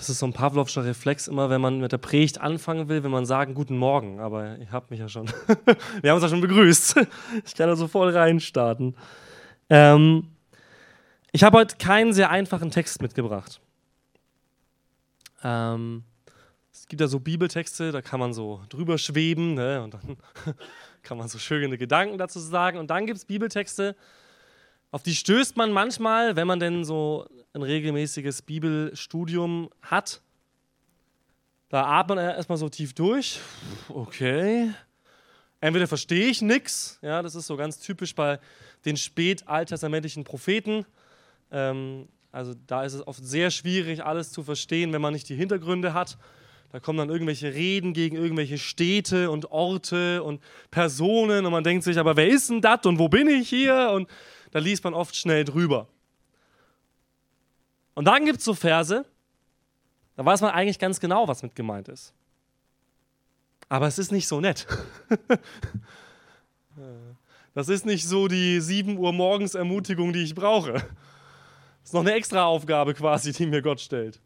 Das ist so ein Pavlovscher Reflex, immer wenn man mit der Predigt anfangen will, wenn man sagen, guten Morgen. Aber ihr habt mich ja schon. Wir haben uns ja schon begrüßt. Ich kann da so voll reinstarten. Ähm, ich habe heute keinen sehr einfachen Text mitgebracht. Ähm, es gibt ja so Bibeltexte, da kann man so drüber schweben ne, und dann kann man so schöne Gedanken dazu sagen. Und dann gibt es Bibeltexte, auf die stößt man manchmal, wenn man denn so ein regelmäßiges Bibelstudium hat. Da atmet man erstmal so tief durch. Okay. Entweder verstehe ich nichts, ja, das ist so ganz typisch bei den spätaltestamentlichen Propheten. Ähm, also da ist es oft sehr schwierig, alles zu verstehen, wenn man nicht die Hintergründe hat. Da kommen dann irgendwelche Reden gegen irgendwelche Städte und Orte und Personen und man denkt sich, aber wer ist denn das und wo bin ich hier? Und da liest man oft schnell drüber. Und dann gibt es so Verse, da weiß man eigentlich ganz genau, was mit gemeint ist. Aber es ist nicht so nett. Das ist nicht so die 7 Uhr morgens Ermutigung, die ich brauche. Das ist noch eine extra Aufgabe quasi, die mir Gott stellt.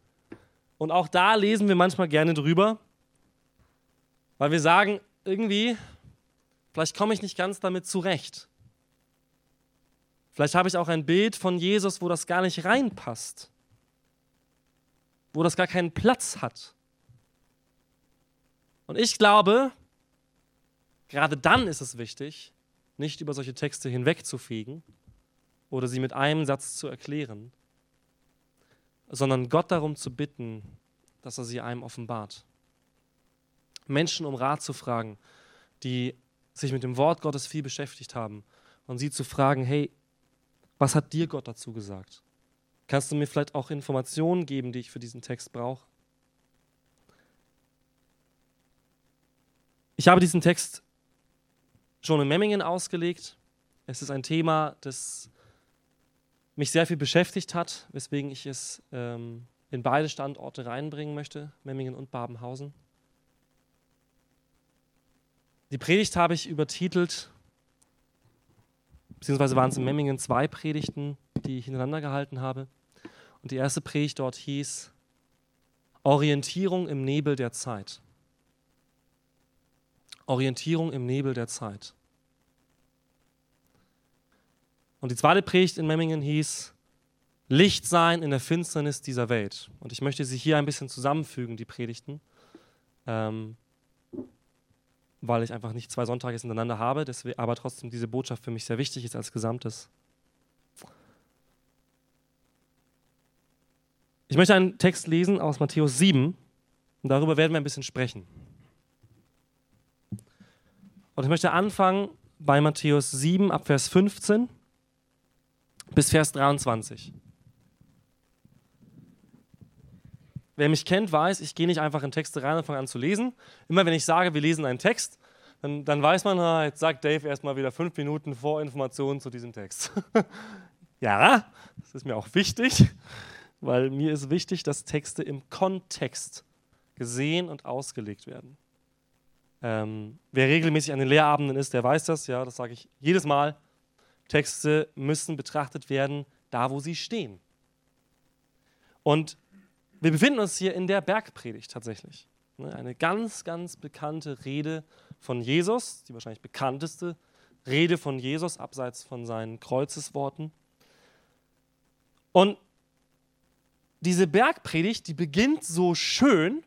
Und auch da lesen wir manchmal gerne drüber, weil wir sagen, irgendwie, vielleicht komme ich nicht ganz damit zurecht. Vielleicht habe ich auch ein Bild von Jesus, wo das gar nicht reinpasst, wo das gar keinen Platz hat. Und ich glaube, gerade dann ist es wichtig, nicht über solche Texte hinwegzufegen oder sie mit einem Satz zu erklären, sondern Gott darum zu bitten, dass er sie einem offenbart. Menschen um Rat zu fragen, die sich mit dem Wort Gottes viel beschäftigt haben und sie zu fragen, hey, was hat dir Gott dazu gesagt? Kannst du mir vielleicht auch Informationen geben, die ich für diesen Text brauche? Ich habe diesen Text schon in Memmingen ausgelegt. Es ist ein Thema, das mich sehr viel beschäftigt hat, weswegen ich es ähm, in beide Standorte reinbringen möchte, Memmingen und Babenhausen. Die Predigt habe ich übertitelt, beziehungsweise waren es in Memmingen zwei Predigten, die ich hintereinander gehalten habe. Und die erste Predigt dort hieß Orientierung im Nebel der Zeit. Orientierung im Nebel der Zeit. Und die zweite Predigt in Memmingen hieß Licht sein in der Finsternis dieser Welt. Und ich möchte sie hier ein bisschen zusammenfügen, die Predigten, ähm, weil ich einfach nicht zwei Sonntage hintereinander habe, deswegen, aber trotzdem diese Botschaft für mich sehr wichtig ist als Gesamtes. Ich möchte einen Text lesen aus Matthäus 7 und darüber werden wir ein bisschen sprechen. Und ich möchte anfangen bei Matthäus 7 ab Vers 15 bis Vers 23. Wer mich kennt, weiß, ich gehe nicht einfach in Texte rein und fange an zu lesen. Immer wenn ich sage, wir lesen einen Text, dann, dann weiß man, na, jetzt sagt Dave erstmal wieder fünf Minuten Vorinformationen zu diesem Text. ja, das ist mir auch wichtig, weil mir ist wichtig, dass Texte im Kontext gesehen und ausgelegt werden. Ähm, wer regelmäßig an den Lehrabenden ist, der weiß das, ja, das sage ich jedes Mal. Texte müssen betrachtet werden, da wo sie stehen. Und wir befinden uns hier in der Bergpredigt tatsächlich. Ne, eine ganz, ganz bekannte Rede von Jesus, die wahrscheinlich bekannteste Rede von Jesus, abseits von seinen Kreuzesworten. Und diese Bergpredigt, die beginnt so schön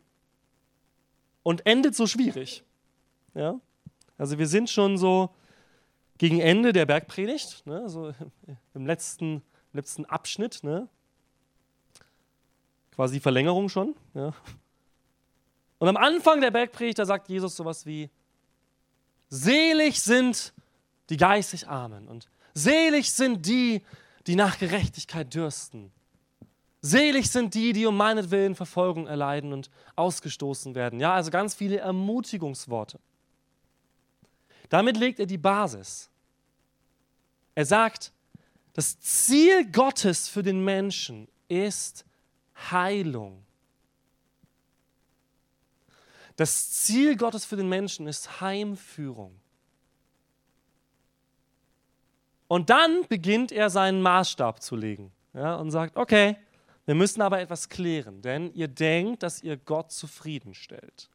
und endet so schwierig. Ja? Also wir sind schon so gegen Ende der Bergpredigt, ne? so im letzten, letzten Abschnitt, ne? Quasi die Verlängerung schon. Ja? Und am Anfang der Bergpredigt, da sagt Jesus sowas wie, selig sind die geistig Armen und selig sind die, die nach Gerechtigkeit dürsten. Selig sind die, die um meinetwillen Verfolgung erleiden und ausgestoßen werden. Ja, also ganz viele Ermutigungsworte. Damit legt er die Basis. Er sagt, das Ziel Gottes für den Menschen ist Heilung. Das Ziel Gottes für den Menschen ist Heimführung. Und dann beginnt er seinen Maßstab zu legen ja, und sagt, okay, Wir müssen aber etwas klären, denn ihr denkt, dass ihr Gott zufriedenstellt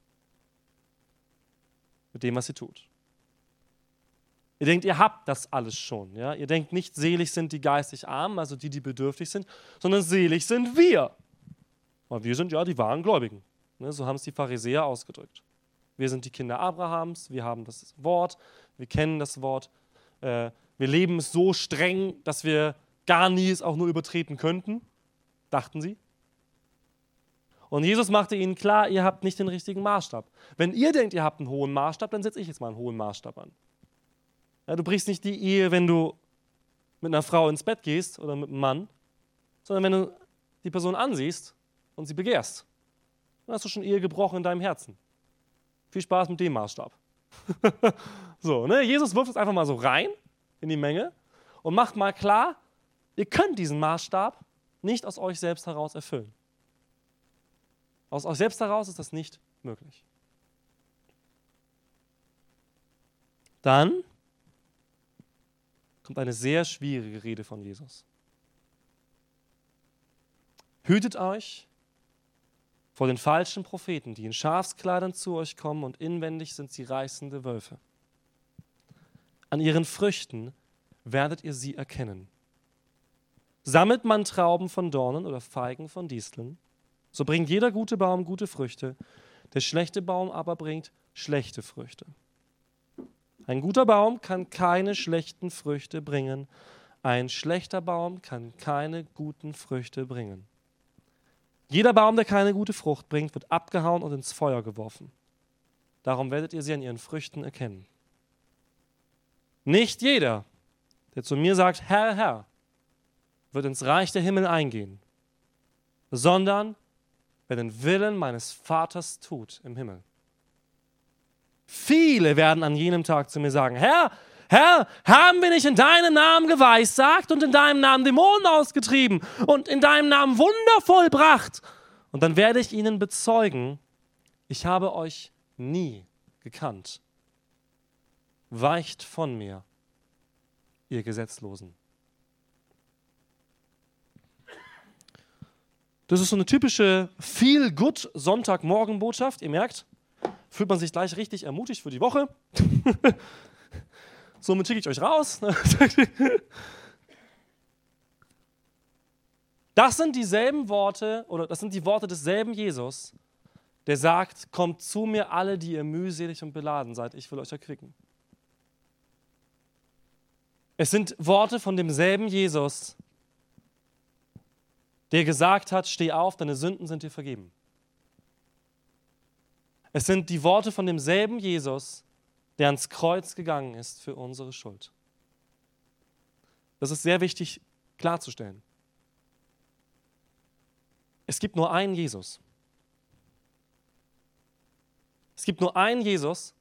mit dem, was ihr tut. Ihr denkt, ihr habt das alles schon. Ja? Ihr denkt nicht, selig sind die geistig Armen, also die, die bedürftig sind, sondern selig sind wir. Weil wir sind ja die wahren Gläubigen. Ne? So haben es die Pharisäer ausgedrückt. Wir sind die Kinder Abrahams, wir haben das Wort, wir kennen das Wort. Äh, wir leben es so streng, dass wir gar nie es auch nur übertreten könnten, dachten sie. Und Jesus machte ihnen klar, ihr habt nicht den richtigen Maßstab. Wenn ihr denkt, ihr habt einen hohen Maßstab, dann setze ich jetzt mal einen hohen Maßstab an. Ja, du brichst nicht die Ehe, wenn du mit einer Frau ins Bett gehst oder mit einem Mann, sondern wenn du die Person ansiehst und sie begehrst. Dann hast du schon Ehe gebrochen in deinem Herzen. Viel Spaß mit dem Maßstab. so, ne? Jesus wirft es einfach mal so rein in die Menge und macht mal klar, ihr könnt diesen Maßstab nicht aus euch selbst heraus erfüllen. Aus euch selbst heraus ist das nicht möglich. Dann kommt eine sehr schwierige Rede von Jesus. Hütet euch vor den falschen Propheten, die in Schafskleidern zu euch kommen und inwendig sind sie reißende Wölfe. An ihren Früchten werdet ihr sie erkennen. Sammelt man Trauben von Dornen oder Feigen von Disteln, so bringt jeder gute Baum gute Früchte, der schlechte Baum aber bringt schlechte Früchte. Ein guter Baum kann keine schlechten Früchte bringen. Ein schlechter Baum kann keine guten Früchte bringen. Jeder Baum, der keine gute Frucht bringt, wird abgehauen und ins Feuer geworfen. Darum werdet ihr sie an ihren Früchten erkennen. Nicht jeder, der zu mir sagt, Herr, Herr, wird ins Reich der Himmel eingehen, sondern wer den Willen meines Vaters tut im Himmel. Viele werden an jenem Tag zu mir sagen, Herr, Herr, haben wir nicht in deinem Namen geweissagt und in deinem Namen Dämonen ausgetrieben und in deinem Namen Wunder vollbracht? Und dann werde ich ihnen bezeugen, ich habe euch nie gekannt. Weicht von mir, ihr Gesetzlosen. Das ist so eine typische Feel-Good-Sonntagmorgen-Botschaft. Ihr merkt, fühlt man sich gleich richtig ermutigt für die Woche. Somit schicke ich euch raus. Das sind dieselben Worte, oder das sind die Worte desselben Jesus, der sagt, kommt zu mir alle, die ihr mühselig und beladen seid, ich will euch erquicken. Es sind Worte von demselben Jesus, der gesagt hat, steh auf, deine Sünden sind dir vergeben. Es sind die Worte von demselben Jesus, der ans Kreuz gegangen ist für unsere Schuld. Das ist sehr wichtig klarzustellen. Es gibt nur einen Jesus. Es gibt nur einen Jesus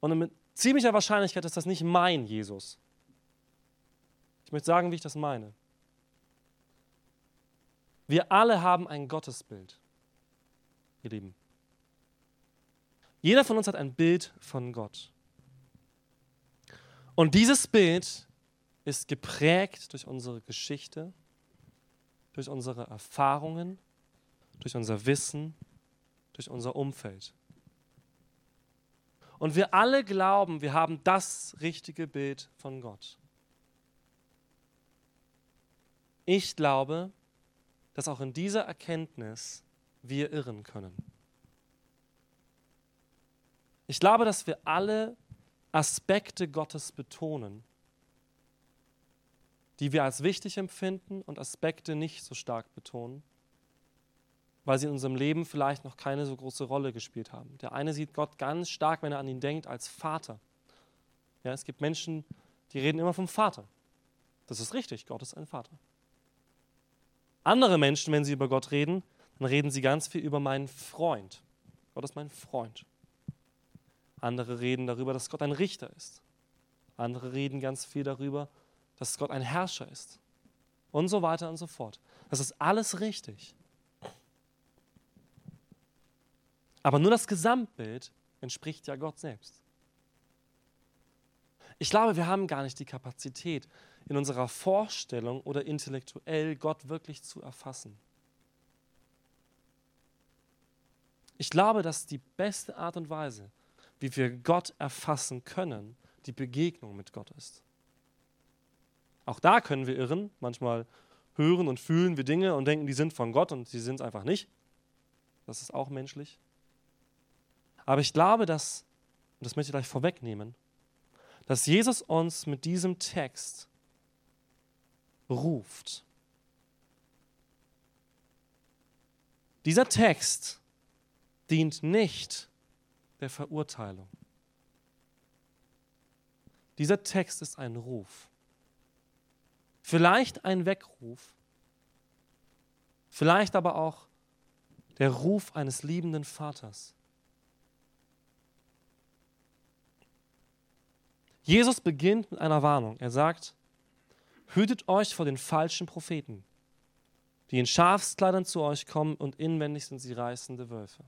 und mit ziemlicher Wahrscheinlichkeit ist das nicht mein Jesus. Ich möchte sagen, wie ich das meine. Wir alle haben ein Gottesbild, ihr Lieben. Jeder von uns hat ein Bild von Gott. Und dieses Bild ist geprägt durch unsere Geschichte, durch unsere Erfahrungen, durch unser Wissen, durch unser Umfeld. Und wir alle glauben, wir haben das richtige Bild von Gott. Ich glaube, dass auch in dieser Erkenntnis wir irren können. Ich glaube, dass wir alle Aspekte Gottes betonen, die wir als wichtig empfinden und Aspekte nicht so stark betonen, weil sie in unserem Leben vielleicht noch keine so große Rolle gespielt haben. Der eine sieht Gott ganz stark, wenn er an ihn denkt, als Vater. Ja, es gibt Menschen, die reden immer vom Vater. Das ist richtig, Gott ist ein Vater. Andere Menschen, wenn sie über Gott reden, dann reden sie ganz viel über meinen Freund. Gott ist mein Freund. Andere reden darüber, dass Gott ein Richter ist. Andere reden ganz viel darüber, dass Gott ein Herrscher ist. Und so weiter und so fort. Das ist alles richtig. Aber nur das Gesamtbild entspricht ja Gott selbst. Ich glaube, wir haben gar nicht die Kapazität, in unserer Vorstellung oder intellektuell Gott wirklich zu erfassen. Ich glaube, dass die beste Art und Weise, wie wir Gott erfassen können, die Begegnung mit Gott ist. Auch da können wir irren. Manchmal hören und fühlen wir Dinge und denken, die sind von Gott und sie sind es einfach nicht. Das ist auch menschlich. Aber ich glaube, dass, und das möchte ich gleich vorwegnehmen, dass Jesus uns mit diesem Text ruft. Dieser Text dient nicht der Verurteilung. Dieser Text ist ein Ruf. Vielleicht ein Weckruf, vielleicht aber auch der Ruf eines liebenden Vaters. Jesus beginnt mit einer Warnung. Er sagt, hütet euch vor den falschen Propheten, die in Schafskleidern zu euch kommen und inwendig sind sie reißende Wölfe.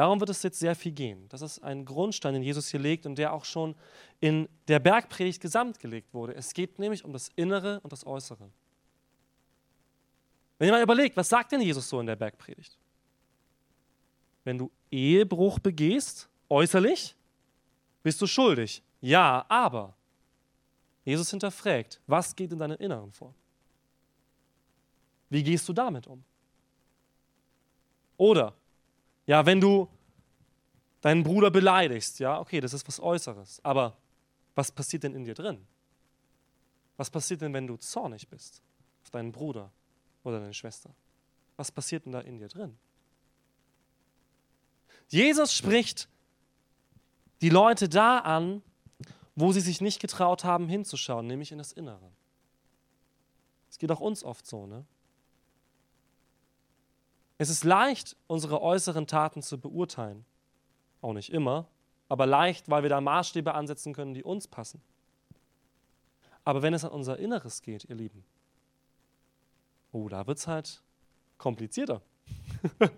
Darum wird es jetzt sehr viel gehen. Das ist ein Grundstein, den Jesus hier legt und der auch schon in der Bergpredigt gesamt gelegt wurde. Es geht nämlich um das Innere und das Äußere. Wenn ihr mal überlegt, was sagt denn Jesus so in der Bergpredigt? Wenn du Ehebruch begehst, äußerlich, bist du schuldig. Ja, aber Jesus hinterfragt, was geht in deinem Inneren vor? Wie gehst du damit um? Oder ja, wenn du deinen Bruder beleidigst, ja, okay, das ist was Äußeres. Aber was passiert denn in dir drin? Was passiert denn, wenn du zornig bist auf deinen Bruder oder deine Schwester? Was passiert denn da in dir drin? Jesus spricht die Leute da an, wo sie sich nicht getraut haben hinzuschauen, nämlich in das Innere. Es geht auch uns oft so, ne? Es ist leicht, unsere äußeren Taten zu beurteilen. Auch nicht immer, aber leicht, weil wir da Maßstäbe ansetzen können, die uns passen. Aber wenn es an unser Inneres geht, ihr Lieben, oh, da wird es halt komplizierter.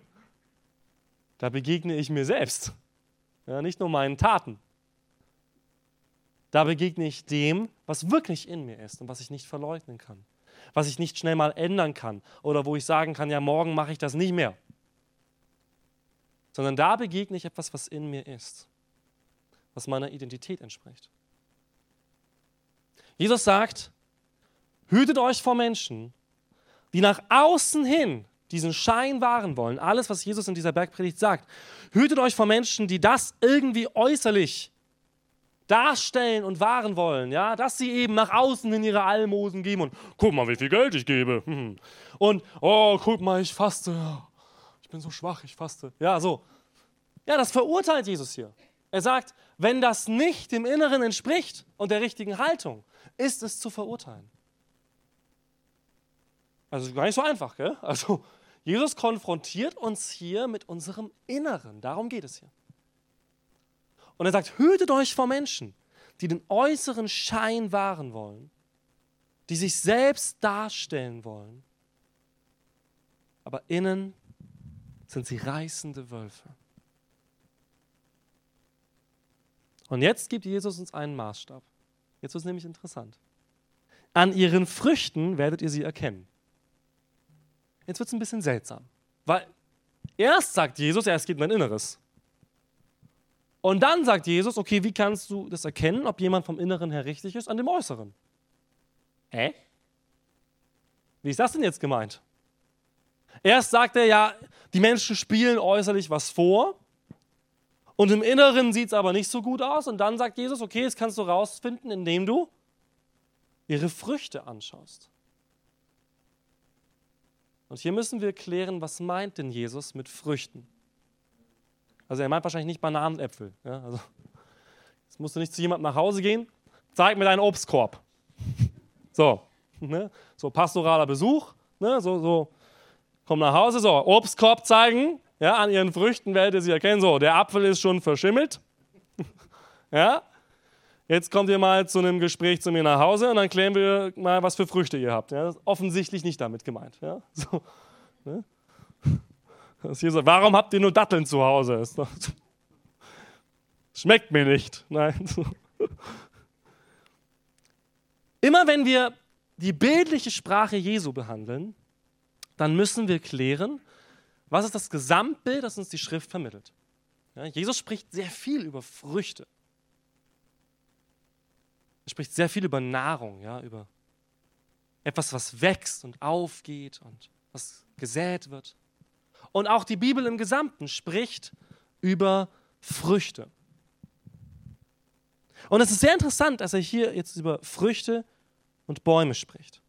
da begegne ich mir selbst, ja, nicht nur meinen Taten. Da begegne ich dem, was wirklich in mir ist und was ich nicht verleugnen kann was ich nicht schnell mal ändern kann oder wo ich sagen kann, ja, morgen mache ich das nicht mehr. Sondern da begegne ich etwas, was in mir ist, was meiner Identität entspricht. Jesus sagt, hütet euch vor Menschen, die nach außen hin diesen Schein wahren wollen. Alles, was Jesus in dieser Bergpredigt sagt. Hütet euch vor Menschen, die das irgendwie äußerlich darstellen und wahren wollen, ja, dass sie eben nach außen in ihre Almosen geben und guck mal, wie viel Geld ich gebe. Und oh, guck mal, ich faste. Ich bin so schwach, ich faste. Ja, so. Ja, das verurteilt Jesus hier. Er sagt, wenn das nicht dem Inneren entspricht und der richtigen Haltung, ist es zu verurteilen. Also gar nicht so einfach, gell? Also Jesus konfrontiert uns hier mit unserem Inneren. Darum geht es hier. Und er sagt, hütet euch vor Menschen, die den äußeren Schein wahren wollen, die sich selbst darstellen wollen, aber innen sind sie reißende Wölfe. Und jetzt gibt Jesus uns einen Maßstab. Jetzt wird es nämlich interessant. An ihren Früchten werdet ihr sie erkennen. Jetzt wird es ein bisschen seltsam, weil erst sagt Jesus, ja, es geht um dein Inneres. Und dann sagt Jesus, okay, wie kannst du das erkennen, ob jemand vom Inneren her richtig ist, an dem Äußeren? Hä? Wie ist das denn jetzt gemeint? Erst sagt er ja, die Menschen spielen äußerlich was vor und im Inneren sieht es aber nicht so gut aus. Und dann sagt Jesus, okay, das kannst du rausfinden, indem du ihre Früchte anschaust. Und hier müssen wir klären, was meint denn Jesus mit Früchten? Also er meint wahrscheinlich nicht Bananenäpfel. Ja? Also, jetzt musst du nicht zu jemandem nach Hause gehen, zeig mir deinen Obstkorb. So, ne? so pastoraler Besuch, ne? so, so, komm nach Hause, so, Obstkorb zeigen, ja, an ihren Früchten werdet ihr sie erkennen, so, der Apfel ist schon verschimmelt, ja, jetzt kommt ihr mal zu einem Gespräch zu mir nach Hause und dann klären wir mal, was für Früchte ihr habt. Ja? offensichtlich nicht damit gemeint. Ja? So, ne? So, warum habt ihr nur Datteln zu Hause? Schmeckt mir nicht. Nein. Immer wenn wir die bildliche Sprache Jesu behandeln, dann müssen wir klären, was ist das Gesamtbild, das uns die Schrift vermittelt. Ja, Jesus spricht sehr viel über Früchte. Er spricht sehr viel über Nahrung, ja, über etwas, was wächst und aufgeht und was gesät wird. Und auch die Bibel im Gesamten spricht über Früchte. Und es ist sehr interessant, dass er hier jetzt über Früchte und Bäume spricht.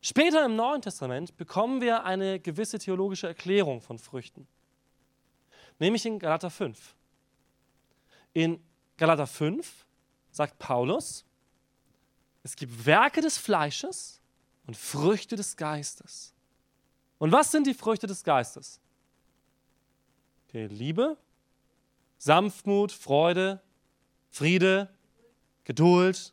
Später im Neuen Testament bekommen wir eine gewisse theologische Erklärung von Früchten, nämlich in Galater 5. In Galater 5 sagt Paulus, es gibt Werke des Fleisches und Früchte des Geistes. Und was sind die Früchte des Geistes? Okay, Liebe, Sanftmut, Freude, Friede, Geduld,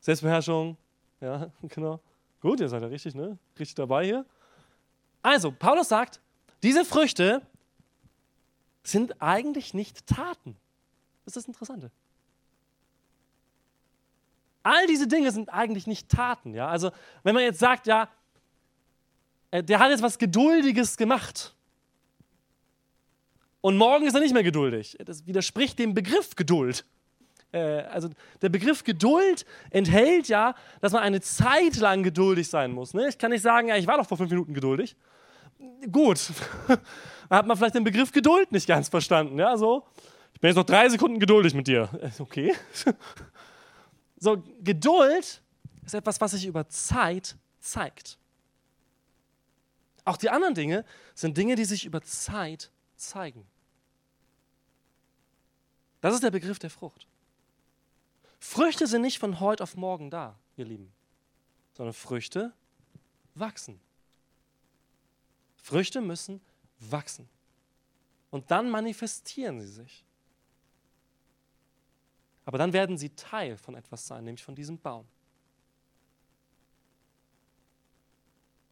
Selbstbeherrschung. Ja, genau. Gut, ihr seid ja richtig, ne? Richtig dabei hier. Also, Paulus sagt, diese Früchte sind eigentlich nicht Taten. Das ist das Interessante. All diese Dinge sind eigentlich nicht Taten. Ja? Also, wenn man jetzt sagt, ja, der hat jetzt was Geduldiges gemacht. Und morgen ist er nicht mehr geduldig. Das widerspricht dem Begriff Geduld. Äh, also der Begriff Geduld enthält ja, dass man eine Zeit lang geduldig sein muss. Ne? Ich kann nicht sagen, ja, ich war doch vor fünf Minuten geduldig. Gut, da hat man vielleicht den Begriff Geduld nicht ganz verstanden. Ja, so. Ich bin jetzt noch drei Sekunden geduldig mit dir. Äh, okay. So, Geduld ist etwas, was sich über Zeit zeigt. Auch die anderen Dinge sind Dinge, die sich über Zeit zeigen. Das ist der Begriff der Frucht. Früchte sind nicht von heute auf morgen da, ihr Lieben, sondern Früchte wachsen. Früchte müssen wachsen. Und dann manifestieren sie sich. Aber dann werden sie Teil von etwas sein, nämlich von diesem Baum.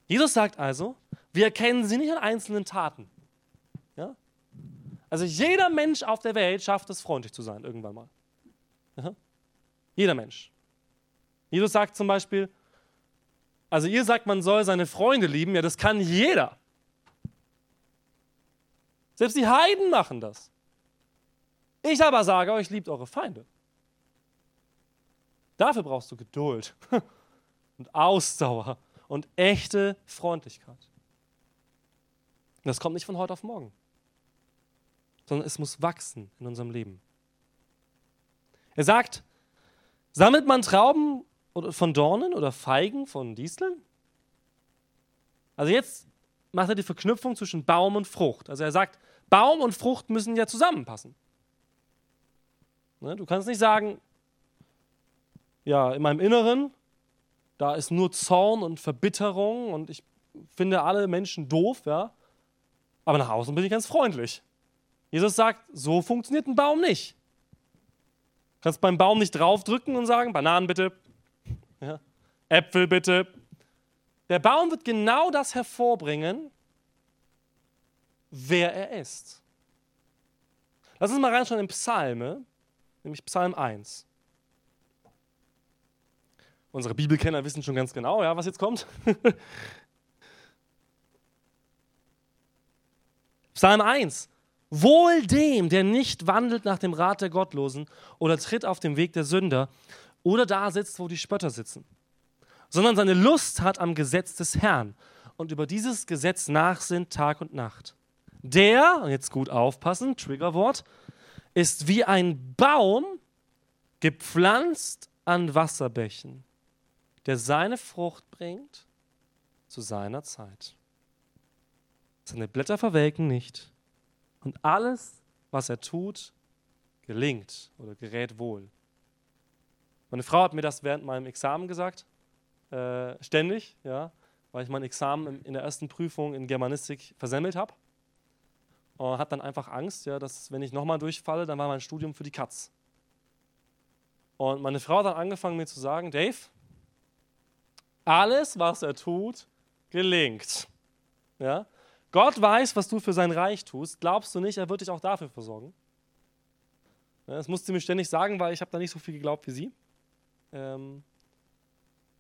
Jesus sagt also, wir erkennen sie nicht an einzelnen Taten. Ja? Also jeder Mensch auf der Welt schafft es, freundlich zu sein, irgendwann mal. Ja? Jeder Mensch. Jesus sagt zum Beispiel, also ihr sagt, man soll seine Freunde lieben, ja, das kann jeder. Selbst die Heiden machen das. Ich aber sage euch, liebt eure Feinde. Dafür brauchst du Geduld und Ausdauer und echte Freundlichkeit. Das kommt nicht von heute auf morgen, sondern es muss wachsen in unserem Leben. Er sagt, sammelt man Trauben von Dornen oder Feigen von Disteln? Also jetzt macht er die Verknüpfung zwischen Baum und Frucht. Also er sagt, Baum und Frucht müssen ja zusammenpassen. Ne, du kannst nicht sagen, ja, in meinem Inneren, da ist nur Zorn und Verbitterung und ich finde alle Menschen doof, ja. Aber nach außen bin ich ganz freundlich. Jesus sagt, so funktioniert ein Baum nicht. Du kannst beim Baum nicht draufdrücken und sagen, Bananen bitte, ja. Äpfel bitte. Der Baum wird genau das hervorbringen, wer er ist. Lass uns mal reinschauen in Psalme, nämlich Psalm 1. Unsere Bibelkenner wissen schon ganz genau, ja, was jetzt kommt. Psalm 1. Wohl dem, der nicht wandelt nach dem Rat der Gottlosen oder tritt auf dem Weg der Sünder oder da sitzt, wo die Spötter sitzen, sondern seine Lust hat am Gesetz des Herrn und über dieses Gesetz nachsinnt Tag und Nacht. Der, jetzt gut aufpassen, Triggerwort, ist wie ein Baum gepflanzt an Wasserbächen der seine Frucht bringt zu seiner Zeit. Seine Blätter verwelken nicht und alles, was er tut, gelingt oder gerät wohl. Meine Frau hat mir das während meinem Examen gesagt, äh, ständig, ja, weil ich mein Examen in der ersten Prüfung in Germanistik versemmelt habe. Und hat dann einfach Angst, ja, dass wenn ich nochmal durchfalle, dann war mein Studium für die Katz. Und meine Frau hat dann angefangen mir zu sagen, Dave, alles, was er tut, gelingt. Ja? Gott weiß, was du für sein Reich tust. Glaubst du nicht, er wird dich auch dafür versorgen? Das musste sie mir ständig sagen, weil ich habe da nicht so viel geglaubt wie sie. Ähm,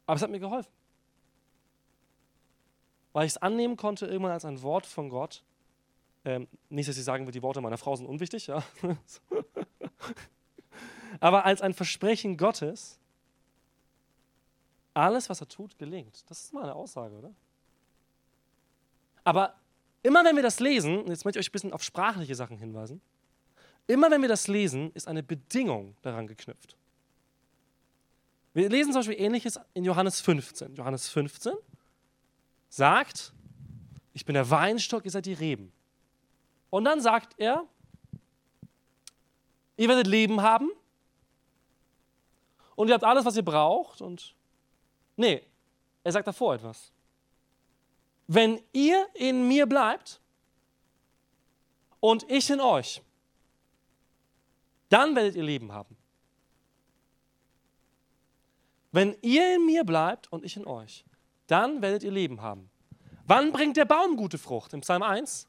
aber es hat mir geholfen. Weil ich es annehmen konnte irgendwann als ein Wort von Gott. Ähm, nicht, dass ich sagen will, die Worte meiner Frau sind unwichtig, ja. aber als ein Versprechen Gottes, alles, was er tut, gelingt. Das ist mal eine Aussage, oder? Aber immer wenn wir das lesen, jetzt möchte ich euch ein bisschen auf sprachliche Sachen hinweisen, immer wenn wir das lesen, ist eine Bedingung daran geknüpft. Wir lesen zum Beispiel ähnliches in Johannes 15. Johannes 15 sagt, ich bin der Weinstock, ihr seid die Reben. Und dann sagt er, ihr werdet Leben haben und ihr habt alles, was ihr braucht. Und nee, er sagt davor etwas. Wenn ihr in mir bleibt und ich in euch, dann werdet ihr Leben haben. Wenn ihr in mir bleibt und ich in euch, dann werdet ihr Leben haben. Wann bringt der Baum gute Frucht? Im Psalm 1?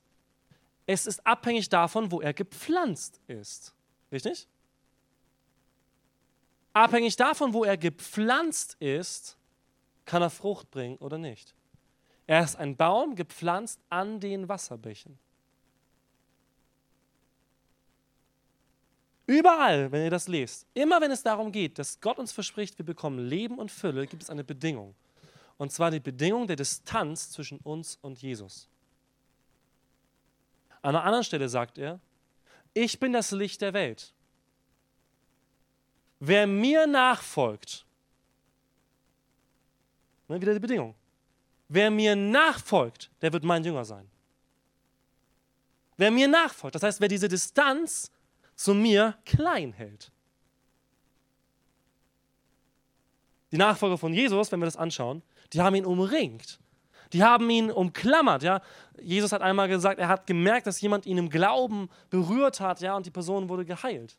Es ist abhängig davon, wo er gepflanzt ist. Richtig? Abhängig davon, wo er gepflanzt ist, kann er Frucht bringen oder nicht. Er ist ein Baum gepflanzt an den Wasserbächen. Überall, wenn ihr das lest, immer wenn es darum geht, dass Gott uns verspricht, wir bekommen Leben und Fülle, gibt es eine Bedingung. Und zwar die Bedingung der Distanz zwischen uns und Jesus. An einer anderen Stelle sagt er, ich bin das Licht der Welt. Wer mir nachfolgt, ne, wieder die Bedingung, Wer mir nachfolgt, der wird mein Jünger sein. Wer mir nachfolgt, das heißt, wer diese Distanz zu mir klein hält. Die Nachfolger von Jesus, wenn wir das anschauen, die haben ihn umringt. Die haben ihn umklammert, ja. Jesus hat einmal gesagt, er hat gemerkt, dass jemand ihn im Glauben berührt hat, ja, und die Person wurde geheilt.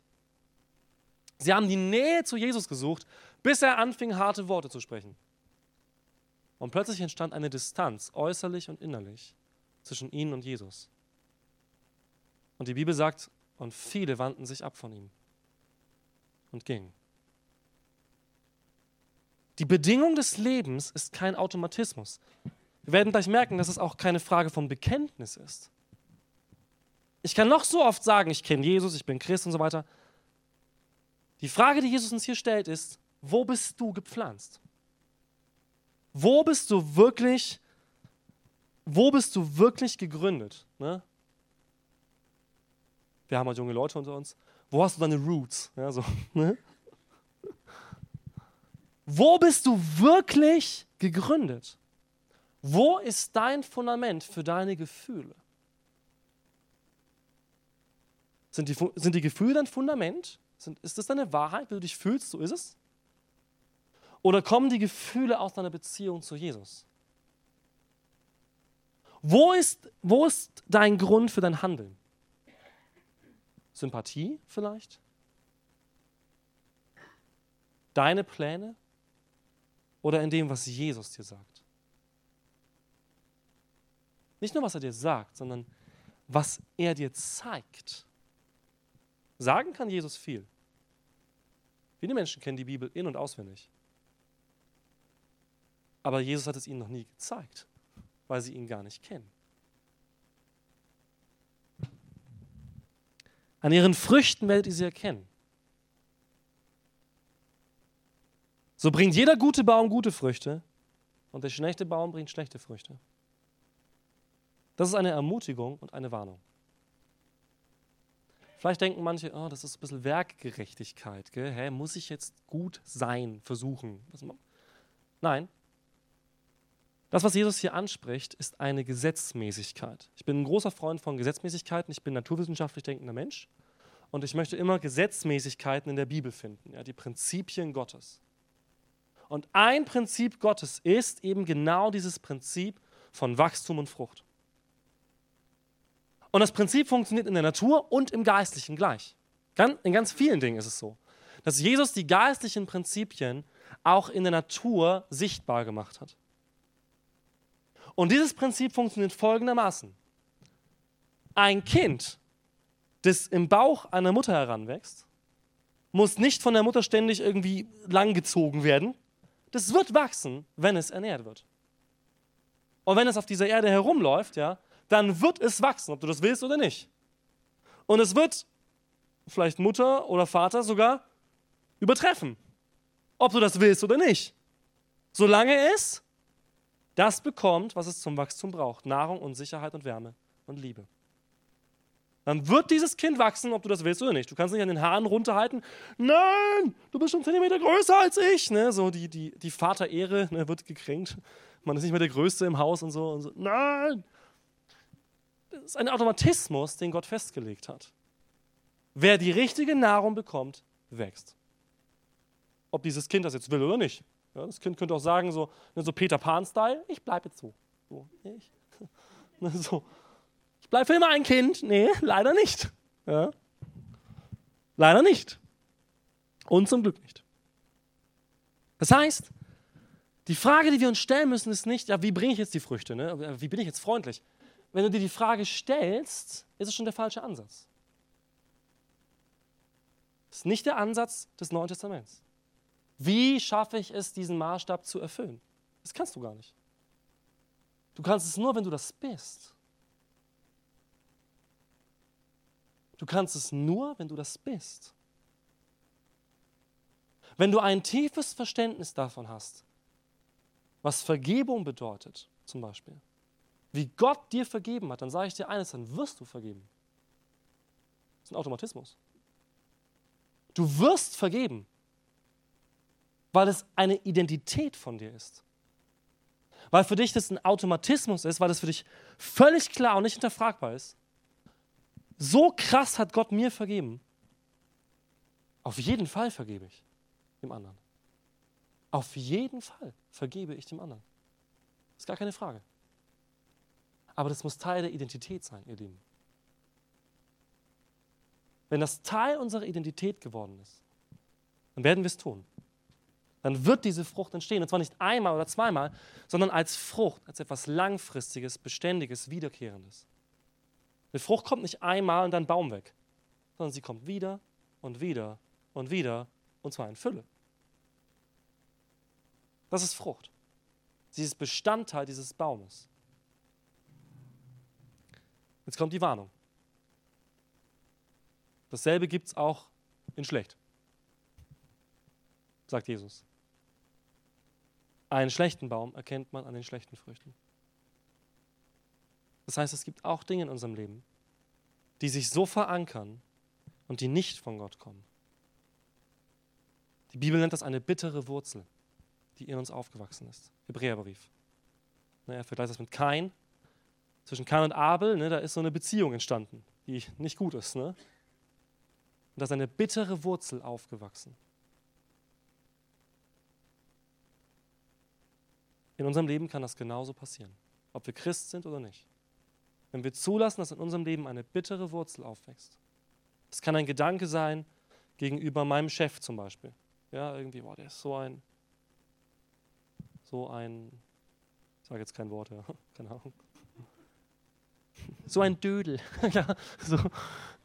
Sie haben die Nähe zu Jesus gesucht, bis er anfing, harte Worte zu sprechen. Und plötzlich entstand eine Distanz, äußerlich und innerlich, zwischen ihnen und Jesus. Und die Bibel sagt, und viele wandten sich ab von ihm und gingen. Die Bedingung des Lebens ist kein Automatismus. Wir werden gleich merken, dass es auch keine Frage vom Bekenntnis ist. Ich kann noch so oft sagen, ich kenne Jesus, ich bin Christ und so weiter. Die Frage, die Jesus uns hier stellt, ist, wo bist du gepflanzt? Wo bist du wirklich, wo bist du wirklich gegründet? Ne? Wir haben halt junge Leute unter uns. Wo hast du deine Roots? Ja, so, ne? Wo bist du wirklich gegründet? Wo ist dein Fundament für deine Gefühle? Sind die, sind die Gefühle dein Fundament? Sind, ist das deine Wahrheit, wie du dich fühlst? So ist es? Oder kommen die Gefühle aus deiner Beziehung zu Jesus? Wo ist, wo ist dein Grund für dein Handeln? Sympathie vielleicht? Deine Pläne? Oder in dem, was Jesus dir sagt? Nicht nur, was er dir sagt, sondern was er dir zeigt. Sagen kann Jesus viel. Viele Menschen kennen die Bibel in und auswendig. Aber Jesus hat es ihnen noch nie gezeigt, weil sie ihn gar nicht kennen. An ihren Früchten werdet ihr sie erkennen. So bringt jeder gute Baum gute Früchte und der schlechte Baum bringt schlechte Früchte. Das ist eine Ermutigung und eine Warnung. Vielleicht denken manche, oh, das ist ein bisschen Werkgerechtigkeit. Gell? Hä, muss ich jetzt gut sein, versuchen? Nein, das, was Jesus hier anspricht, ist eine Gesetzmäßigkeit. Ich bin ein großer Freund von Gesetzmäßigkeiten. Ich bin naturwissenschaftlich denkender Mensch. Und ich möchte immer Gesetzmäßigkeiten in der Bibel finden, ja, die Prinzipien Gottes. Und ein Prinzip Gottes ist eben genau dieses Prinzip von Wachstum und Frucht. Und das Prinzip funktioniert in der Natur und im Geistlichen gleich. In ganz vielen Dingen ist es so, dass Jesus die geistlichen Prinzipien auch in der Natur sichtbar gemacht hat. Und dieses Prinzip funktioniert folgendermaßen. Ein Kind, das im Bauch einer Mutter heranwächst, muss nicht von der Mutter ständig irgendwie langgezogen werden. Das wird wachsen, wenn es ernährt wird. Und wenn es auf dieser Erde herumläuft, ja, dann wird es wachsen, ob du das willst oder nicht. Und es wird vielleicht Mutter oder Vater sogar übertreffen, ob du das willst oder nicht. Solange es das bekommt, was es zum Wachstum braucht. Nahrung und Sicherheit und Wärme und Liebe. Dann wird dieses Kind wachsen, ob du das willst oder nicht. Du kannst nicht an den Haaren runterhalten. Nein, du bist schon Zentimeter größer als ich. Ne? So die, die, die Vaterehre ne, wird gekränkt. Man ist nicht mehr der Größte im Haus und so, und so. Nein! Das ist ein Automatismus, den Gott festgelegt hat. Wer die richtige Nahrung bekommt, wächst. Ob dieses Kind das jetzt will oder nicht. Ja, das Kind könnte auch sagen, so, ne, so Peter Pan-Style, ich bleibe jetzt so. so, ich, ne, so. ich bleibe für immer ein Kind. Nee, leider nicht. Ja. Leider nicht. Und zum Glück nicht. Das heißt, die Frage, die wir uns stellen müssen, ist nicht, ja, wie bringe ich jetzt die Früchte? Ne? Wie bin ich jetzt freundlich? Wenn du dir die Frage stellst, ist es schon der falsche Ansatz. Das ist nicht der Ansatz des Neuen Testaments. Wie schaffe ich es, diesen Maßstab zu erfüllen? Das kannst du gar nicht. Du kannst es nur, wenn du das bist. Du kannst es nur, wenn du das bist. Wenn du ein tiefes Verständnis davon hast, was Vergebung bedeutet, zum Beispiel, wie Gott dir vergeben hat, dann sage ich dir eines, dann wirst du vergeben. Das ist ein Automatismus. Du wirst vergeben weil es eine Identität von dir ist. Weil für dich das ein Automatismus ist, weil das für dich völlig klar und nicht hinterfragbar ist. So krass hat Gott mir vergeben. Auf jeden Fall vergebe ich dem anderen. Auf jeden Fall vergebe ich dem anderen. Ist gar keine Frage. Aber das muss Teil der Identität sein, ihr Lieben. Wenn das Teil unserer Identität geworden ist, dann werden wir es tun dann wird diese Frucht entstehen. Und zwar nicht einmal oder zweimal, sondern als Frucht, als etwas Langfristiges, Beständiges, Wiederkehrendes. Eine Frucht kommt nicht einmal und dann Baum weg, sondern sie kommt wieder und wieder und wieder und zwar in Fülle. Das ist Frucht. Sie ist Bestandteil dieses Baumes. Jetzt kommt die Warnung. Dasselbe gibt es auch in schlecht, sagt Jesus. Einen schlechten Baum erkennt man an den schlechten Früchten. Das heißt, es gibt auch Dinge in unserem Leben, die sich so verankern und die nicht von Gott kommen. Die Bibel nennt das eine bittere Wurzel, die in uns aufgewachsen ist. Hebräerbrief. Er vergleicht das mit Kain. Zwischen Kain und Abel, ne, da ist so eine Beziehung entstanden, die nicht gut ist. Ne? Und da ist eine bittere Wurzel aufgewachsen. In unserem Leben kann das genauso passieren, ob wir Christ sind oder nicht. Wenn wir zulassen, dass in unserem Leben eine bittere Wurzel aufwächst. Es kann ein Gedanke sein gegenüber meinem Chef zum Beispiel. Ja, irgendwie, boah, der ist so ein, so ein, ich sage jetzt kein Wort, ja, keine Ahnung. So ein Dödel. ja, so.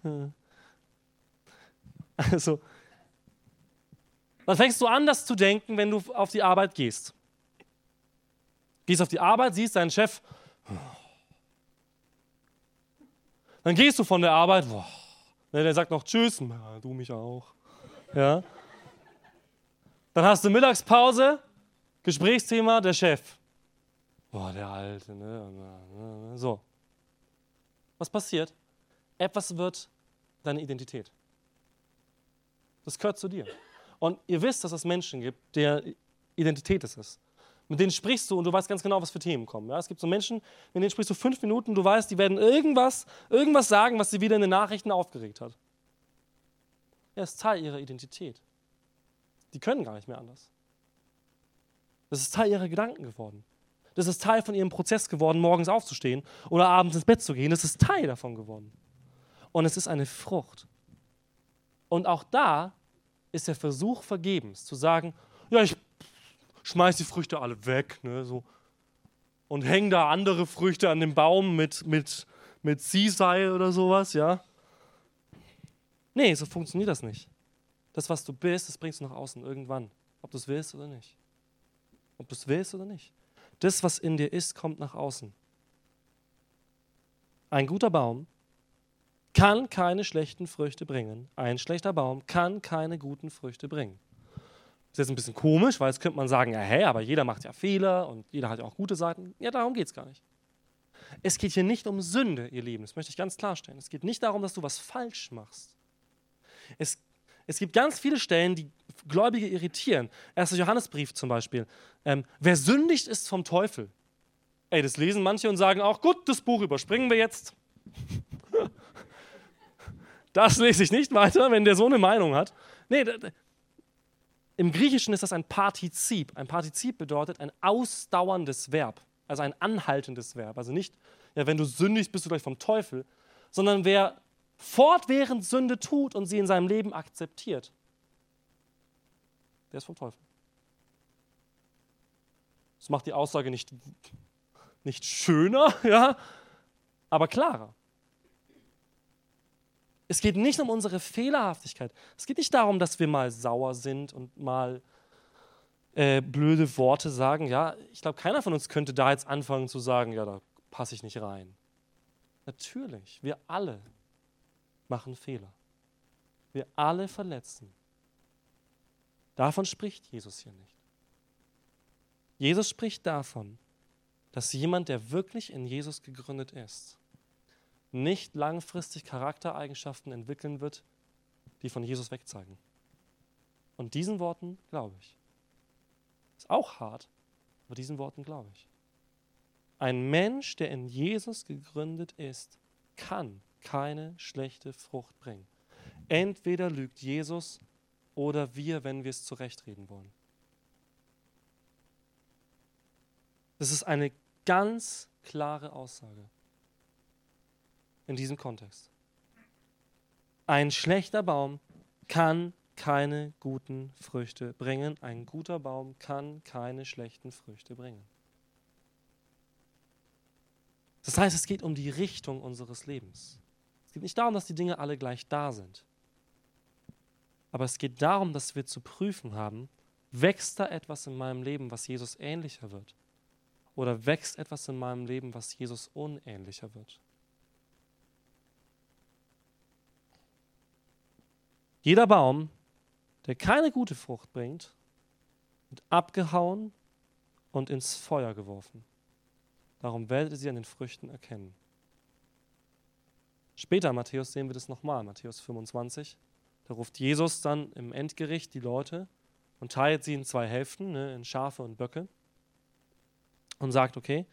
Äh. Also, dann fängst du an, das zu denken, wenn du auf die Arbeit gehst. Gehst auf die Arbeit, siehst deinen Chef. Dann gehst du von der Arbeit. Ne, der sagt noch Tschüss. Du mich auch. Ja. Dann hast du Mittagspause. Gesprächsthema der Chef. Boah, der Alte. Ne? So. Was passiert? Etwas wird deine Identität. Das gehört zu dir. Und ihr wisst, dass es Menschen gibt, der Identität ist. Mit denen sprichst du und du weißt ganz genau, was für Themen kommen. Ja? Es gibt so Menschen, mit denen sprichst du fünf Minuten, du weißt, die werden irgendwas, irgendwas sagen, was sie wieder in den Nachrichten aufgeregt hat. Er ist Teil ihrer Identität. Die können gar nicht mehr anders. Das ist Teil ihrer Gedanken geworden. Das ist Teil von ihrem Prozess geworden, morgens aufzustehen oder abends ins Bett zu gehen. Das ist Teil davon geworden. Und es ist eine Frucht. Und auch da ist der Versuch vergebens, zu sagen, ja, ich schmeiß die Früchte alle weg. Ne, so. Und hängen da andere Früchte an dem Baum mit, mit, mit Seeseil oder sowas, ja. Nee, so funktioniert das nicht. das, was du bist, das bringst du nach außen irgendwann. Ob du es willst oder nicht. Ob du es willst oder nicht. Das, was in dir ist, kommt nach außen. Ein guter Baum kann keine schlechten Früchte bringen. Ein schlechter Baum kann keine guten Früchte bringen. Ist jetzt ein bisschen komisch, weil jetzt könnte man sagen, ja, hey, aber jeder macht ja Fehler und jeder hat ja auch gute Seiten. Ja, darum geht es gar nicht. Es geht hier nicht um Sünde, ihr Lieben. Das möchte ich ganz klarstellen. Es geht nicht darum, dass du was falsch machst. Es, es gibt ganz viele Stellen, die Gläubige irritieren. Erster Johannesbrief zum Beispiel. Ähm, wer sündigt, ist vom Teufel. Ey, das lesen manche und sagen auch, gut, das Buch überspringen wir jetzt. das lese ich nicht weiter, wenn der so eine Meinung hat. Nee, im Griechischen ist das ein Partizip. Ein Partizip bedeutet ein ausdauerndes Verb, also ein anhaltendes Verb. Also nicht, ja, wenn du sündigst, bist du gleich vom Teufel, sondern wer fortwährend Sünde tut und sie in seinem Leben akzeptiert, der ist vom Teufel. Das macht die Aussage nicht, nicht schöner, ja, aber klarer. Es geht nicht um unsere Fehlerhaftigkeit. Es geht nicht darum, dass wir mal sauer sind und mal äh, blöde Worte sagen. Ja, ich glaube, keiner von uns könnte da jetzt anfangen zu sagen, ja, da passe ich nicht rein. Natürlich, wir alle machen Fehler. Wir alle verletzen. Davon spricht Jesus hier nicht. Jesus spricht davon, dass jemand, der wirklich in Jesus gegründet ist, nicht langfristig Charaktereigenschaften entwickeln wird, die von Jesus wegzeigen. Und diesen Worten glaube ich. Ist auch hart, aber diesen Worten glaube ich. Ein Mensch, der in Jesus gegründet ist, kann keine schlechte Frucht bringen. Entweder lügt Jesus oder wir, wenn wir es zurechtreden wollen. Das ist eine ganz klare Aussage in diesem Kontext. Ein schlechter Baum kann keine guten Früchte bringen. Ein guter Baum kann keine schlechten Früchte bringen. Das heißt, es geht um die Richtung unseres Lebens. Es geht nicht darum, dass die Dinge alle gleich da sind. Aber es geht darum, dass wir zu prüfen haben, wächst da etwas in meinem Leben, was Jesus ähnlicher wird? Oder wächst etwas in meinem Leben, was Jesus unähnlicher wird? Jeder Baum, der keine gute Frucht bringt, wird abgehauen und ins Feuer geworfen. Darum werdet ihr sie an den Früchten erkennen. Später Matthäus sehen wir das nochmal, Matthäus 25. Da ruft Jesus dann im Endgericht die Leute und teilt sie in zwei Hälften, ne, in Schafe und Böcke. Und sagt, okay,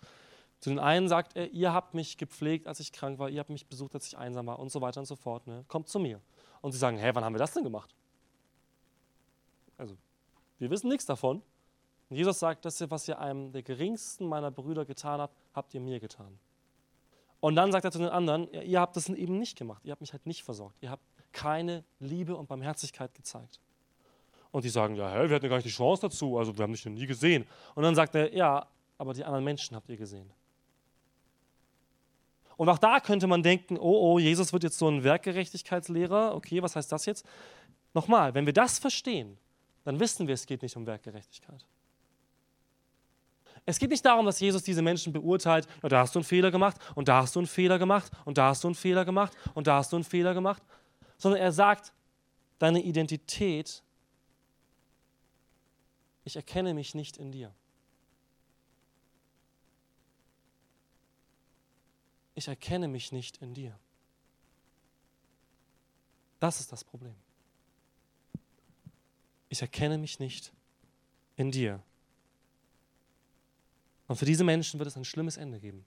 zu den einen sagt er, ihr habt mich gepflegt, als ich krank war, ihr habt mich besucht, als ich einsam war und so weiter und so fort. Ne? Kommt zu mir. Und sie sagen, hä, wann haben wir das denn gemacht? Also, wir wissen nichts davon. Und Jesus sagt, das, was ihr einem der geringsten meiner Brüder getan habt, habt ihr mir getan. Und dann sagt er zu den anderen, ja, ihr habt das eben nicht gemacht. Ihr habt mich halt nicht versorgt. Ihr habt keine Liebe und Barmherzigkeit gezeigt. Und die sagen, ja, hä, wir hatten gar nicht die Chance dazu, also wir haben dich noch nie gesehen. Und dann sagt er, ja, aber die anderen Menschen habt ihr gesehen. Und auch da könnte man denken, oh, oh, Jesus wird jetzt so ein Werkgerechtigkeitslehrer. Okay, was heißt das jetzt? Nochmal, wenn wir das verstehen, dann wissen wir, es geht nicht um Werkgerechtigkeit. Es geht nicht darum, dass Jesus diese Menschen beurteilt, ja, da hast du einen Fehler gemacht und da hast du einen Fehler gemacht und da hast du einen Fehler gemacht und da hast du einen Fehler gemacht, sondern er sagt, deine Identität, ich erkenne mich nicht in dir. Ich erkenne mich nicht in dir. Das ist das Problem. Ich erkenne mich nicht in dir. Und für diese Menschen wird es ein schlimmes Ende geben.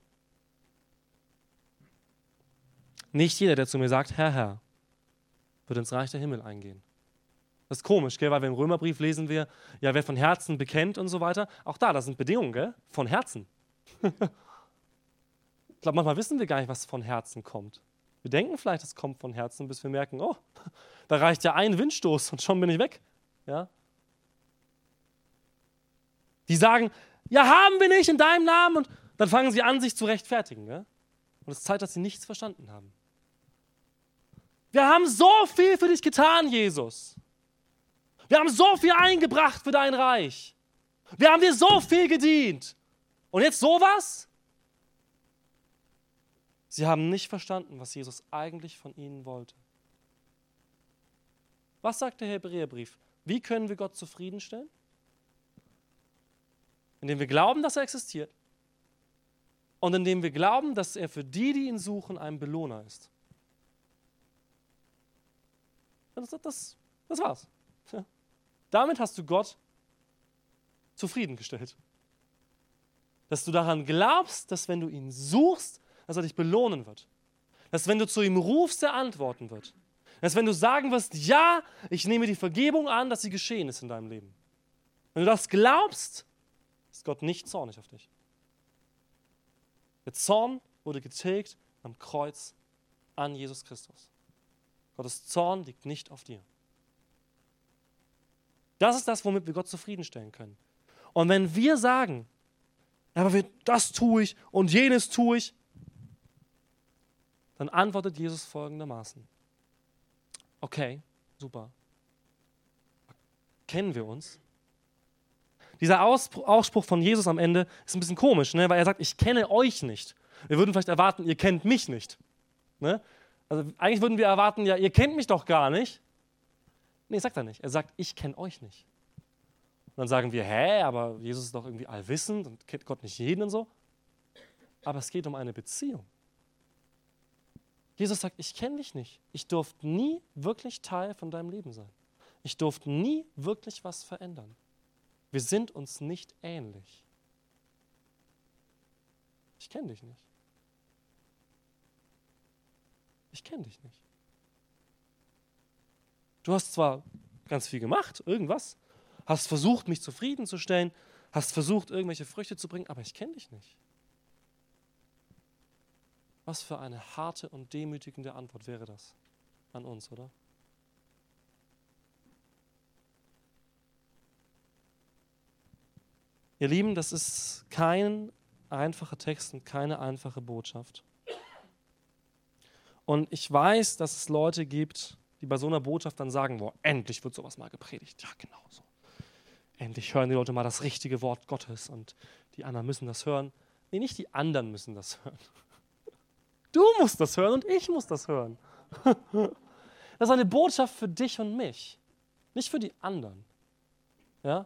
Nicht jeder, der zu mir sagt, Herr, Herr, wird ins Reich der Himmel eingehen. Das ist komisch, gell? weil wir im Römerbrief lesen wir, ja, wer von Herzen bekennt und so weiter. Auch da, das sind Bedingungen, gell? von Herzen. Ich glaube, manchmal wissen wir gar nicht, was von Herzen kommt. Wir denken vielleicht, es kommt von Herzen, bis wir merken, oh, da reicht ja ein Windstoß und schon bin ich weg. Ja? Die sagen, ja, haben wir nicht in deinem Namen. Und dann fangen sie an, sich zu rechtfertigen. Ja? Und es zeigt, dass sie nichts verstanden haben. Wir haben so viel für dich getan, Jesus. Wir haben so viel eingebracht für dein Reich. Wir haben dir so viel gedient. Und jetzt sowas? Sie haben nicht verstanden, was Jesus eigentlich von ihnen wollte. Was sagt der Hebräerbrief? Wie können wir Gott zufriedenstellen? Indem wir glauben, dass er existiert und indem wir glauben, dass er für die, die ihn suchen, ein Belohner ist. Das, das, das war's. Ja. Damit hast du Gott zufriedengestellt. Dass du daran glaubst, dass wenn du ihn suchst, dass er dich belohnen wird. Dass wenn du zu ihm rufst, er antworten wird. Dass wenn du sagen wirst, ja, ich nehme die Vergebung an, dass sie geschehen ist in deinem Leben. Wenn du das glaubst, ist Gott nicht zornig auf dich. Der Zorn wurde getilgt am Kreuz an Jesus Christus. Gottes Zorn liegt nicht auf dir. Das ist das, womit wir Gott zufriedenstellen können. Und wenn wir sagen, aber das tue ich und jenes tue ich, dann antwortet Jesus folgendermaßen. Okay, super. Kennen wir uns? Dieser Ausspruch von Jesus am Ende ist ein bisschen komisch, ne? weil er sagt, ich kenne euch nicht. Wir würden vielleicht erwarten, ihr kennt mich nicht. Ne? Also eigentlich würden wir erwarten, ja, ihr kennt mich doch gar nicht. Nee, sagt er nicht. Er sagt, ich kenne euch nicht. Und dann sagen wir, hä, aber Jesus ist doch irgendwie allwissend und kennt Gott nicht jeden und so. Aber es geht um eine Beziehung. Jesus sagt, ich kenne dich nicht. Ich durfte nie wirklich Teil von deinem Leben sein. Ich durfte nie wirklich was verändern. Wir sind uns nicht ähnlich. Ich kenne dich nicht. Ich kenne dich nicht. Du hast zwar ganz viel gemacht, irgendwas, hast versucht, mich zufriedenzustellen, hast versucht, irgendwelche Früchte zu bringen, aber ich kenne dich nicht. Was für eine harte und demütigende Antwort wäre das an uns, oder? Ihr Lieben, das ist kein einfacher Text und keine einfache Botschaft. Und ich weiß, dass es Leute gibt, die bei so einer Botschaft dann sagen, boah, endlich wird sowas mal gepredigt. Ja, genau so. Endlich hören die Leute mal das richtige Wort Gottes und die anderen müssen das hören. Nee, nicht die anderen müssen das hören. Du musst das hören und ich muss das hören. Das ist eine Botschaft für dich und mich, nicht für die anderen. Ja?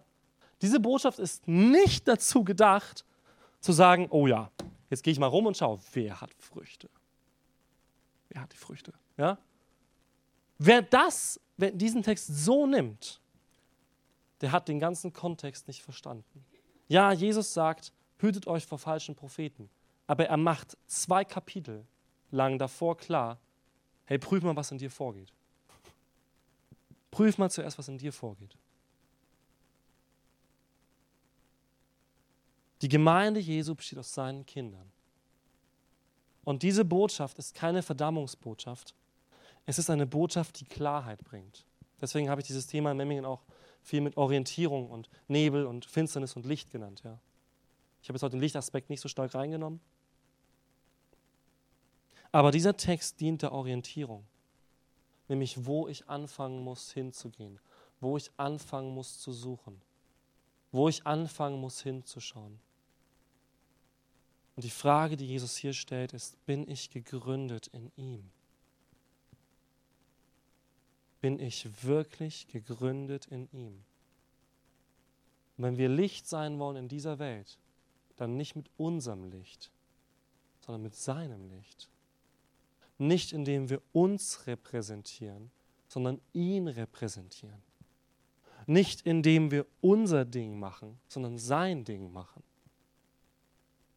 Diese Botschaft ist nicht dazu gedacht, zu sagen, oh ja, jetzt gehe ich mal rum und schaue, wer hat Früchte? Wer hat die Früchte? Ja? Wer das, wer diesen Text so nimmt, der hat den ganzen Kontext nicht verstanden. Ja, Jesus sagt, hütet euch vor falschen Propheten. Aber er macht zwei Kapitel lang davor klar, hey, prüf mal, was in dir vorgeht. Prüf mal zuerst, was in dir vorgeht. Die Gemeinde Jesu besteht aus seinen Kindern. Und diese Botschaft ist keine Verdammungsbotschaft. Es ist eine Botschaft, die Klarheit bringt. Deswegen habe ich dieses Thema in Memmingen auch viel mit Orientierung und Nebel und Finsternis und Licht genannt. Ja. Ich habe jetzt heute den Lichtaspekt nicht so stark reingenommen. Aber dieser Text dient der Orientierung, nämlich wo ich anfangen muss hinzugehen, wo ich anfangen muss zu suchen, wo ich anfangen muss hinzuschauen. Und die Frage, die Jesus hier stellt, ist, bin ich gegründet in ihm? Bin ich wirklich gegründet in ihm? Und wenn wir Licht sein wollen in dieser Welt, dann nicht mit unserem Licht, sondern mit seinem Licht. Nicht indem wir uns repräsentieren, sondern ihn repräsentieren. Nicht indem wir unser Ding machen, sondern sein Ding machen.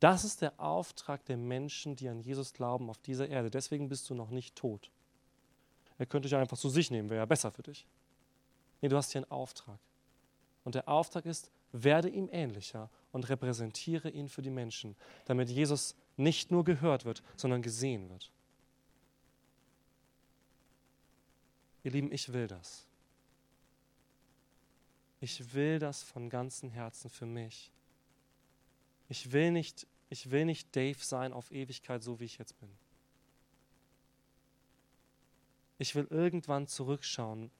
Das ist der Auftrag der Menschen, die an Jesus glauben auf dieser Erde. Deswegen bist du noch nicht tot. Er könnte dich einfach zu sich nehmen, wäre ja besser für dich. Nee, du hast hier einen Auftrag. Und der Auftrag ist, werde ihm ähnlicher und repräsentiere ihn für die Menschen, damit Jesus nicht nur gehört wird, sondern gesehen wird. Ihr Lieben, ich will das. Ich will das von ganzem Herzen für mich. Ich will nicht, ich will nicht Dave sein auf Ewigkeit, so wie ich jetzt bin. Ich will irgendwann zurückschauen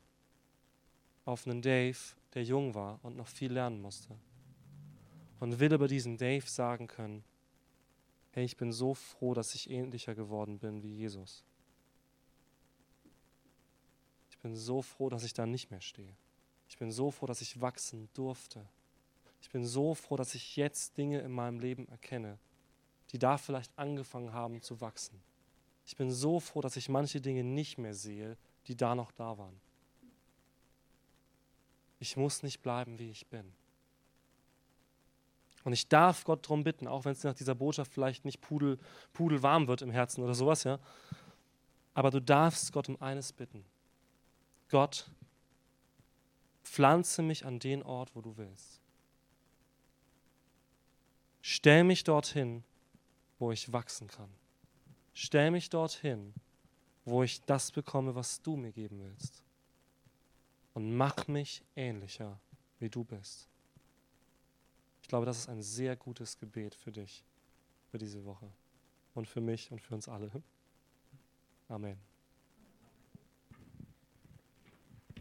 auf einen Dave, der jung war und noch viel lernen musste. Und will über diesen Dave sagen können, hey, ich bin so froh, dass ich ähnlicher geworden bin wie Jesus. Ich bin so froh, dass ich da nicht mehr stehe. Ich bin so froh, dass ich wachsen durfte. Ich bin so froh, dass ich jetzt Dinge in meinem Leben erkenne, die da vielleicht angefangen haben zu wachsen. Ich bin so froh, dass ich manche Dinge nicht mehr sehe, die da noch da waren. Ich muss nicht bleiben, wie ich bin. Und ich darf Gott darum bitten, auch wenn es nach dieser Botschaft vielleicht nicht pudel, pudelwarm wird im Herzen oder sowas, ja. Aber du darfst Gott um eines bitten. Gott, pflanze mich an den Ort, wo du willst. Stell mich dorthin, wo ich wachsen kann. Stell mich dorthin, wo ich das bekomme, was du mir geben willst. Und mach mich ähnlicher, wie du bist. Ich glaube, das ist ein sehr gutes Gebet für dich, für diese Woche und für mich und für uns alle. Amen.